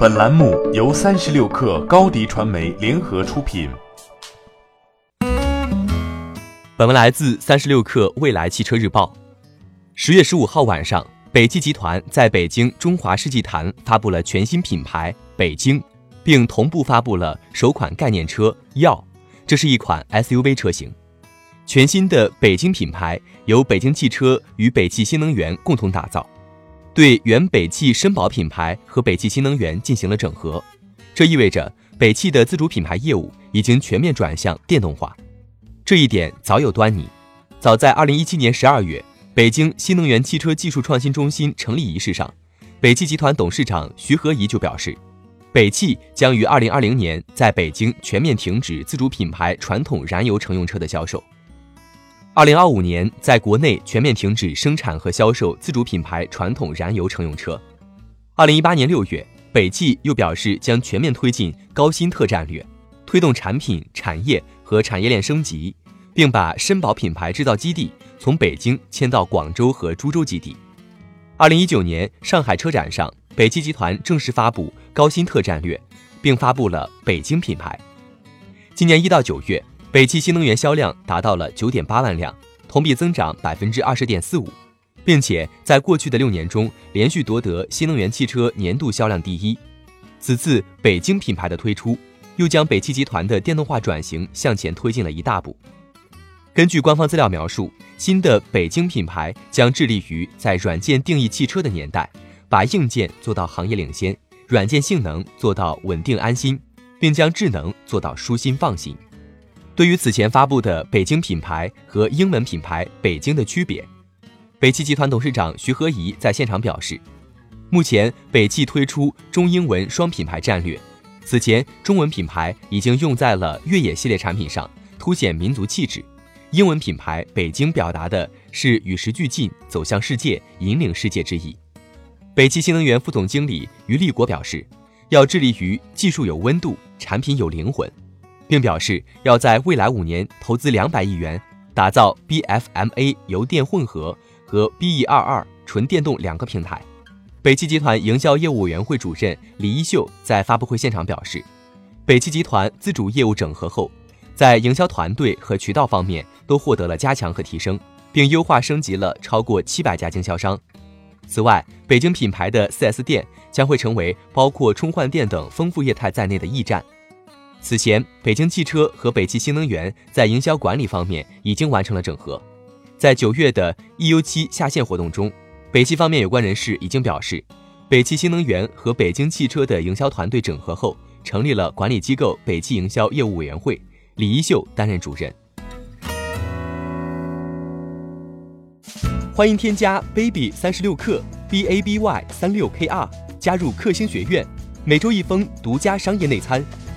本栏目由三十六氪高低传媒联合出品。本文来自三十六氪未来汽车日报。十月十五号晚上，北汽集团在北京中华世纪坛发布了全新品牌北京，并同步发布了首款概念车耀，这是一款 SUV 车型。全新的北京品牌由北京汽车与北汽新能源共同打造。对原北汽绅宝品牌和北汽新能源进行了整合，这意味着北汽的自主品牌业务已经全面转向电动化。这一点早有端倪，早在2017年12月，北京新能源汽车技术创新中心成立仪式上，北汽集团董事长徐和宜就表示，北汽将于2020年在北京全面停止自主品牌传统燃油乘用车的销售。二零二五年，在国内全面停止生产和销售自主品牌传统燃油乘用车。二零一八年六月，北汽又表示将全面推进高新特战略，推动产品、产业和产业链升级，并把绅宝品牌制造基地从北京迁到广州和株洲基地。二零一九年上海车展上，北汽集团正式发布高新特战略，并发布了北京品牌。今年一到九月。北汽新能源销量达到了九点八万辆，同比增长百分之二十点四五，并且在过去的六年中连续夺得新能源汽车年度销量第一。此次北京品牌的推出，又将北汽集团的电动化转型向前推进了一大步。根据官方资料描述，新的北京品牌将致力于在软件定义汽车的年代，把硬件做到行业领先，软件性能做到稳定安心，并将智能做到舒心放心。对于此前发布的北京品牌和英文品牌“北京”的区别，北汽集团董事长徐和宜在现场表示，目前北汽推出中英文双品牌战略，此前中文品牌已经用在了越野系列产品上，凸显民族气质；英文品牌“北京”表达的是与时俱进、走向世界、引领世界之意。北汽新能源副总经理于立国表示，要致力于技术有温度，产品有灵魂。并表示要在未来五年投资两百亿元，打造 BFMA 油电混合和 BE22 纯电动两个平台。北汽集团营销业务委员会主任李一秀在发布会现场表示，北汽集团自主业务整合后，在营销团队和渠道方面都获得了加强和提升，并优化升级了超过七百家经销商。此外，北京品牌的 4S 店将会成为包括充换电等丰富业态在内的驿站。此前，北京汽车和北汽新能源在营销管理方面已经完成了整合。在九月的 EU7 下线活动中，北汽方面有关人士已经表示，北汽新能源和北京汽车的营销团队整合后，成立了管理机构北汽营销业务委员会，李一秀担任主任。欢迎添加 baby 三十六克 b a b y 三六 k r 加入克星学院，每周一封独家商业内参。